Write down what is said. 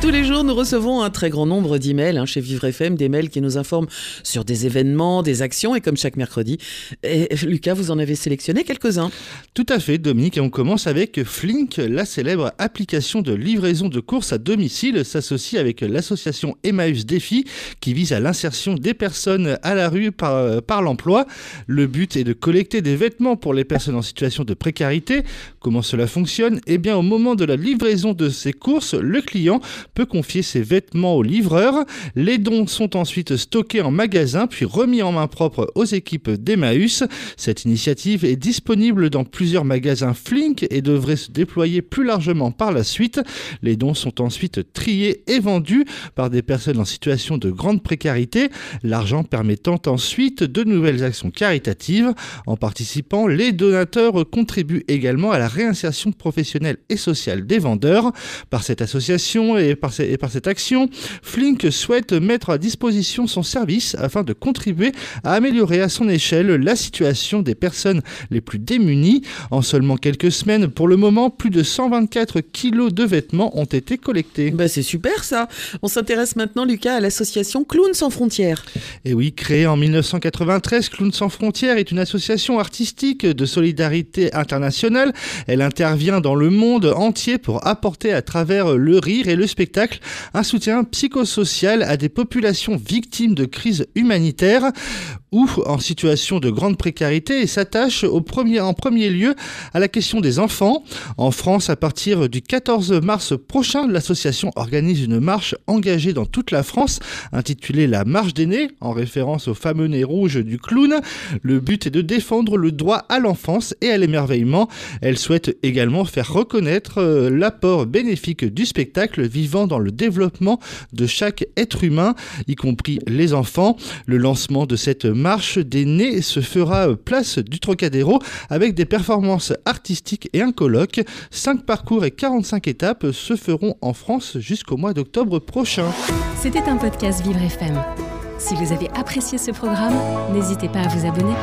Tous les jours, nous recevons un très grand nombre d'emails hein, chez Vivre FM, des mails qui nous informent sur des événements, des actions, et comme chaque mercredi, et Lucas, vous en avez sélectionné quelques-uns. Tout à fait, Dominique, et on commence avec Flink, la célèbre application de livraison de courses à domicile, s'associe avec l'association Emmaüs Défi, qui vise à l'insertion des personnes à la rue par, par l'emploi. Le but est de collecter des vêtements pour les personnes en situation de précarité. Comment cela fonctionne? Eh bien, au moment de la livraison de ces courses, le client confier ses vêtements au livreur. Les dons sont ensuite stockés en magasin puis remis en main propre aux équipes d'Emmaüs. Cette initiative est disponible dans plusieurs magasins Flink et devrait se déployer plus largement par la suite. Les dons sont ensuite triés et vendus par des personnes en situation de grande précarité, l'argent permettant ensuite de nouvelles actions caritatives. En participant, les donateurs contribuent également à la réinsertion professionnelle et sociale des vendeurs. Par cette association et par, et par cette action, Flink souhaite mettre à disposition son service afin de contribuer à améliorer à son échelle la situation des personnes les plus démunies. En seulement quelques semaines, pour le moment, plus de 124 kilos de vêtements ont été collectés. Bah c'est super ça. On s'intéresse maintenant, Lucas, à l'association Clowns sans frontières. Et oui, créée en 1993, Clowns sans frontières est une association artistique de solidarité internationale. Elle intervient dans le monde entier pour apporter à travers le rire et le spectacle un soutien psychosocial à des populations victimes de crises humanitaires ou en situation de grande précarité et s'attache en premier lieu à la question des enfants. En France, à partir du 14 mars prochain, l'association organise une marche engagée dans toute la France intitulée La Marche des Nés, en référence au fameux nez rouge du clown. Le but est de défendre le droit à l'enfance et à l'émerveillement. Elle souhaite également faire reconnaître euh, l'apport bénéfique du spectacle dans le développement de chaque être humain, y compris les enfants. Le lancement de cette marche des nés se fera place du Trocadéro avec des performances artistiques et un colloque. 5 parcours et 45 étapes se feront en France jusqu'au mois d'octobre prochain. C'était un podcast Vivre FM. Si vous avez apprécié ce programme, n'hésitez pas à vous abonner.